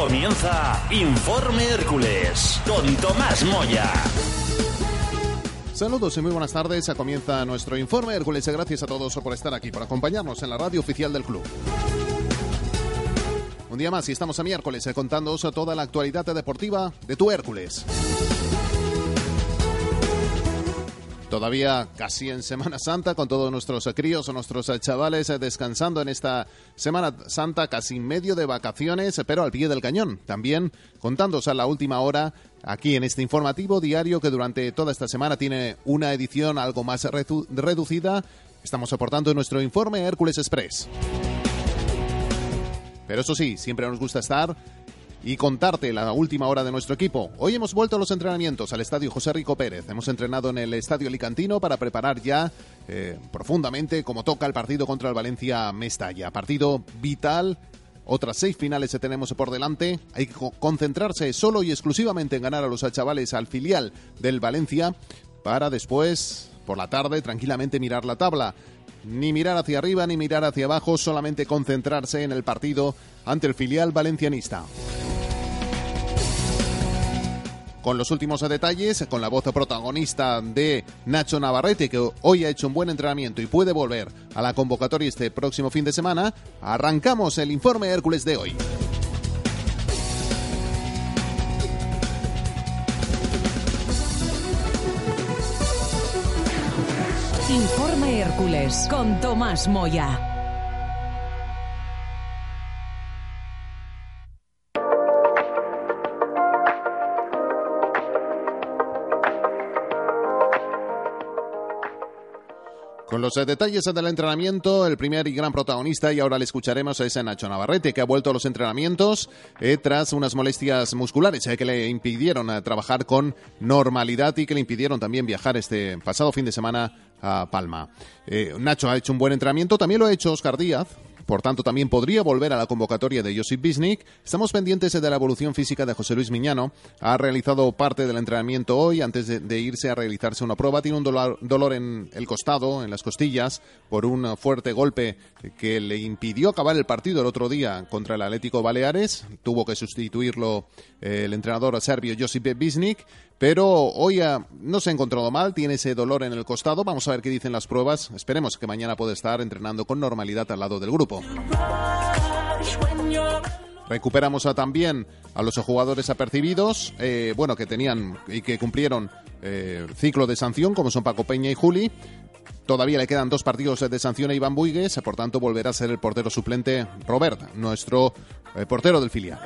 Comienza Informe Hércules con Tomás Moya. Saludos y muy buenas tardes. Comienza nuestro informe Hércules. Gracias a todos por estar aquí, por acompañarnos en la radio oficial del club. Un día más y estamos a miércoles eh, contándoos toda la actualidad deportiva de tu Hércules. Todavía casi en Semana Santa, con todos nuestros críos o nuestros chavales descansando en esta Semana Santa, casi medio de vacaciones, pero al pie del cañón. También contándose a la última hora aquí en este informativo diario que durante toda esta semana tiene una edición algo más reducida. Estamos aportando nuestro informe Hércules Express. Pero eso sí, siempre nos gusta estar y contarte la última hora de nuestro equipo. Hoy hemos vuelto a los entrenamientos al Estadio José Rico Pérez. Hemos entrenado en el Estadio Alicantino para preparar ya eh, profundamente como toca el partido contra el Valencia Mestalla. Partido vital. Otras seis finales que tenemos por delante. Hay que concentrarse solo y exclusivamente en ganar a los chavales al filial del Valencia para después, por la tarde, tranquilamente mirar la tabla ni mirar hacia arriba ni mirar hacia abajo, solamente concentrarse en el partido ante el filial valencianista con los últimos detalles, con la voz protagonista de Nacho Navarrete, que hoy ha hecho un buen entrenamiento y puede volver a la convocatoria este próximo fin de semana, arrancamos el informe Hércules de hoy. Informe Hércules con Tomás Moya. Con los detalles del entrenamiento, el primer y gran protagonista, y ahora le escucharemos, es Nacho Navarrete, que ha vuelto a los entrenamientos eh, tras unas molestias musculares eh, que le impidieron eh, trabajar con normalidad y que le impidieron también viajar este pasado fin de semana a Palma. Nacho ha hecho un buen entrenamiento, también lo ha hecho Oscar Díaz, por tanto también podría volver a la convocatoria de Josip Bisnik. Estamos pendientes de la evolución física de José Luis Miñano. Ha realizado parte del entrenamiento hoy antes de, irse a realizarse una prueba. Tiene un dolor, dolor, en el costado, en las costillas, por un fuerte golpe que le impidió acabar el partido el otro día contra el Atlético Baleares. Tuvo que sustituirlo eh, el entrenador serbio Josip Bisnik pero hoy no se ha encontrado mal, tiene ese dolor en el costado. Vamos a ver qué dicen las pruebas. Esperemos que mañana pueda estar entrenando con normalidad al lado del grupo. Recuperamos también a los jugadores apercibidos, eh, bueno, que tenían y que cumplieron eh, ciclo de sanción, como son Paco Peña y Juli. Todavía le quedan dos partidos de sanción a Iván Buigues, por tanto volverá a ser el portero suplente Robert, nuestro eh, portero del filial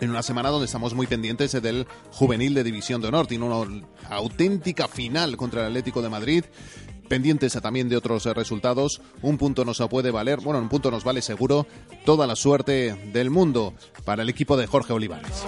en una semana donde estamos muy pendientes del juvenil de División de Honor. Tiene una auténtica final contra el Atlético de Madrid. Pendientes también de otros resultados. Un punto nos puede valer, bueno, un punto nos vale seguro toda la suerte del mundo para el equipo de Jorge Olivares.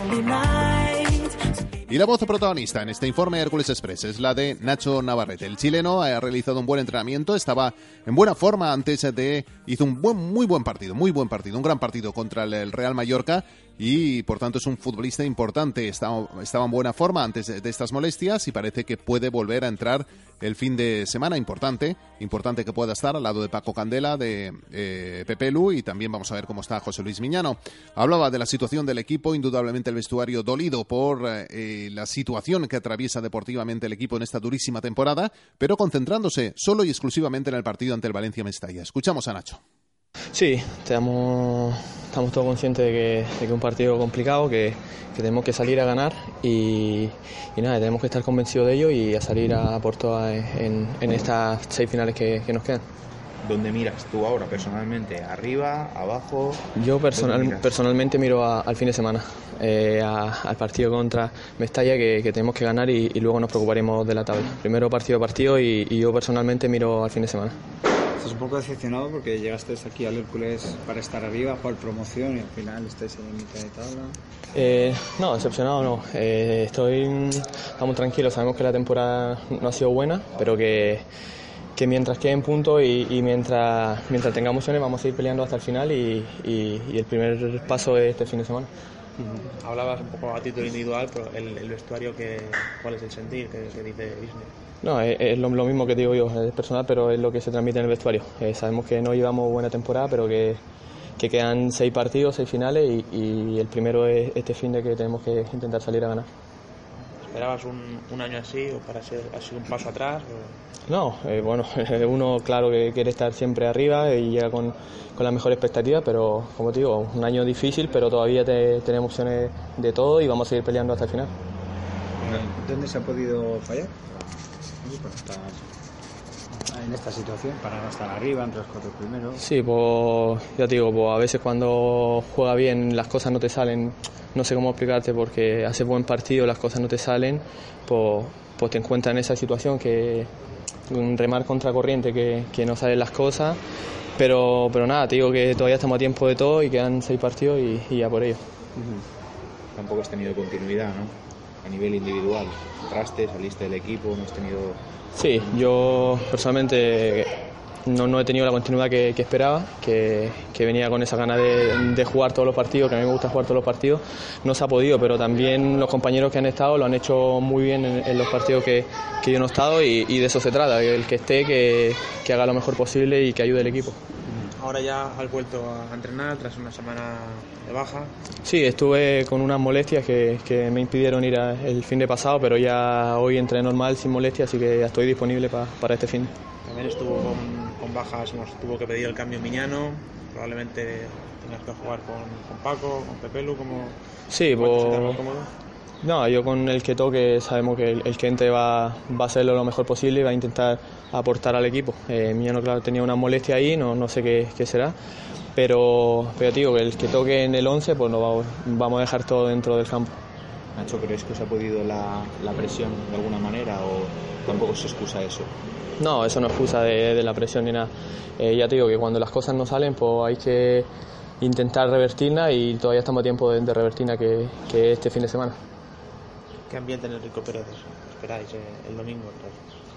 Y la voz protagonista en este informe Hércules Express es la de Nacho Navarrete. El chileno ha realizado un buen entrenamiento, estaba en buena forma antes de... hizo un buen, muy buen partido, muy buen partido, un gran partido contra el Real Mallorca y por tanto es un futbolista importante. Estaba, en buena forma antes de, estas molestias y parece que puede volver a entrar el fin de semana. Importante, importante que pueda estar al lado de Paco Candela, de eh, Pepe Lu y también vamos a ver cómo está José Luis Miñano. Hablaba de la situación del equipo, indudablemente el vestuario dolido por eh, la situación que atraviesa deportivamente el equipo en esta durísima temporada, pero concentrándose solo y exclusivamente en el partido ante el Valencia Mestalla. Escuchamos a Nacho. Sí, estamos, estamos todos conscientes de que, es un partido complicado, que, tenemos que salir a ganar y, nada, tenemos que estar convencidos de ello y a salir a por todas en, estas seis finales que, nos quedan. ¿Dónde miras tú ahora personalmente? ¿Arriba? ¿Abajo? Yo personal, personalmente miro al fin de semana, eh, al partido contra Mestalla que, tenemos que ganar y, luego nos preocuparemos de la tabla. Primero partido a partido y, yo personalmente miro al fin de semana. Estás un poco decepcionado porque llegaste aquí al Hércules para estar arriba, jugar promoción y al final estáis en mitad de tabla. Eh, no, decepcionado no. Eh, estoy, estamos tranquilos, sabemos que la temporada no ha sido buena, pero que que mientras quede en punto y, mientras, mientras tengamos opciones vamos a ir peleando hasta el final y, el primer paso es este fin de semana. Hablabas un poco a título individual, pero el, vestuario, que, ¿cuál es el sentir que, dice Disney? No, es, lo, mismo que digo yo, es personal, pero es lo que se transmite en el vestuario. Eh, sabemos que no llevamos buena temporada, pero que, que quedan seis partidos, seis finales y, el primero es este fin de que tenemos que intentar salir a ganar. ¿Esperabas un, un año así o para ser así un paso atrás? No, eh, bueno, uno claro que quiere estar siempre arriba y llega con, con la mejor expectativa, pero como te digo, un año difícil, pero todavía tenemos opciones de todo y vamos a seguir peleando hasta el final. ¿Dónde se ha podido fallar? En esta situación para no estar arriba entre los cuatro primeros. Sí, pues ya te digo, pues a veces cuando juega bien las cosas no te salen, no sé cómo explicarte, porque hace buen partido, las cosas no te salen, pues, pues te encuentras en esa situación que un remar contra corriente que, que no salen las cosas. Pero, pero nada, te digo que todavía estamos a tiempo de todo y quedan seis partidos y, ya por ello. Tampoco has tenido continuidad, ¿no? A nivel individual. Entraste, saliste del equipo, no has tenido Sí, yo personalmente no, no he tenido la continuidad que, esperaba, que, venía con esa gana de, jugar todos los partidos, que a mí me gusta jugar todos los partidos. No se ha podido, pero también los compañeros que han estado lo han hecho muy bien en, los partidos que, yo no he estado y, de eso se trata, el que esté, que, que haga lo mejor posible y que ayude al equipo. Ahora ya has vuelto a entrenar tras una semana de baja. Sí, estuve con unas molestias que, que me impidieron ir el fin de pasado, pero ya hoy entré normal sin molestias, así que ya estoy disponible para este fin. También estuvo con, bajas, tuvo que pedir el cambio Miñano, probablemente tengas que jugar con, con Paco, con Pepelu, como... Sí, pues... No, yo con el que toque sabemos que el, que entre va, va a hacerlo lo mejor posible y va a intentar aportar al equipo. Eh, Miñano, claro, tenía una molestia ahí, no, no sé qué, qué será, pero, pero digo que el que toque en el 11, pues no vamos, vamos a dejar todo dentro del campo. Nacho, ¿crees que os ha podido la, la presión de alguna manera o tampoco se excusa eso? No, eso no es excusa de, de la presión ni nada. Eh, ya te digo que cuando las cosas no salen, pues hay que intentar revertirla y todavía estamos a tiempo de, de revertirla que, que este fin de semana. ¿Qué ambiente en el Rico Pérez esperáis eh, el domingo?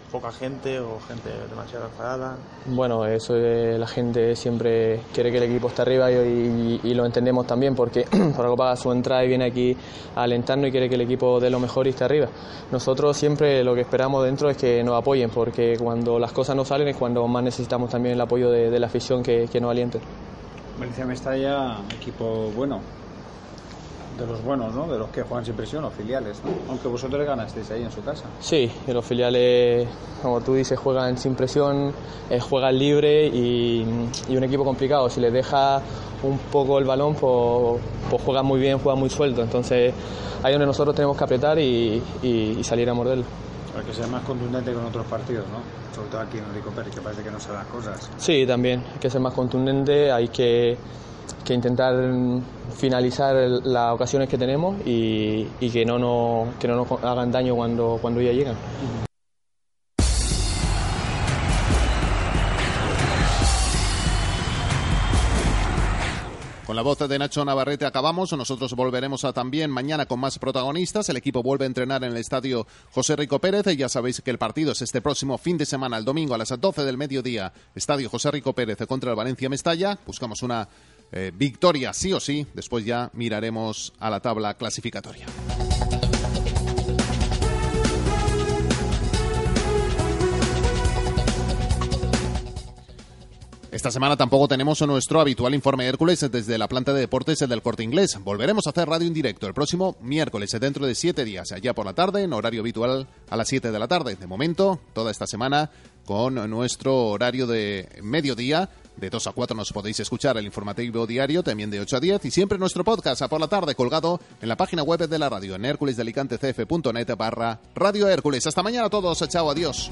¿Poca gente o gente demasiado enfadada? Bueno, eso la gente siempre quiere que el equipo esté arriba y, lo entendemos también porque por algo paga su entrada y viene aquí a alentarnos y quiere que el equipo dé lo mejor y esté arriba. Nosotros siempre lo que esperamos dentro es que nos apoyen porque cuando las cosas no salen es cuando más necesitamos también el apoyo de, la afición que, que nos aliente. Valencia Mestalla, equipo bueno, de los buenos, ¿no? De los que juegan sin presión, los filiales, ¿no? Aunque vosotros ganasteis ahí en su casa. Sí, los filiales, como tú dices, juegan sin presión, eh, juegan libre y, un equipo complicado. Si les deja un poco el balón, pues, pues juegan muy bien, juegan muy suelto. Entonces ahí donde nosotros tenemos que apretar y, salir a morderlo. Para que sea más contundente con otros partidos, ¿no? Sobre todo aquí en Rico Pérez, que parece que no se las cosas. Sí, también, hay que ser más contundente, hay que que intentar finalizar las ocasiones que tenemos y, que, no nos, que no nos hagan daño cuando, cuando ya llegan. Con la voz de Nacho Navarrete acabamos. Nosotros volveremos a también mañana con más protagonistas. El equipo vuelve a entrenar en el estadio José Rico Pérez. Y ya sabéis que el partido es este próximo fin de semana, el domingo a las 12 del mediodía. Estadio José Rico Pérez contra el Valencia Mestalla. Buscamos una eh, victoria sí o sí. Después ya miraremos a la tabla clasificatoria. Esta semana tampoco tenemos nuestro habitual informe Hércules desde la planta de deportes del Corte Inglés. Volveremos a hacer radio en directo el próximo miércoles, dentro de siete días, allá por la tarde, en horario habitual a las siete de la tarde. De momento, toda esta semana con nuestro horario de mediodía. De 2 a 4 nos podéis escuchar el informativo diario, también de 8 a 10, y siempre nuestro podcast a por la tarde colgado en la página web de la radio, en hérculesdelicantecf.net barra Radio Hércules. Hasta mañana a todos, chao, adiós.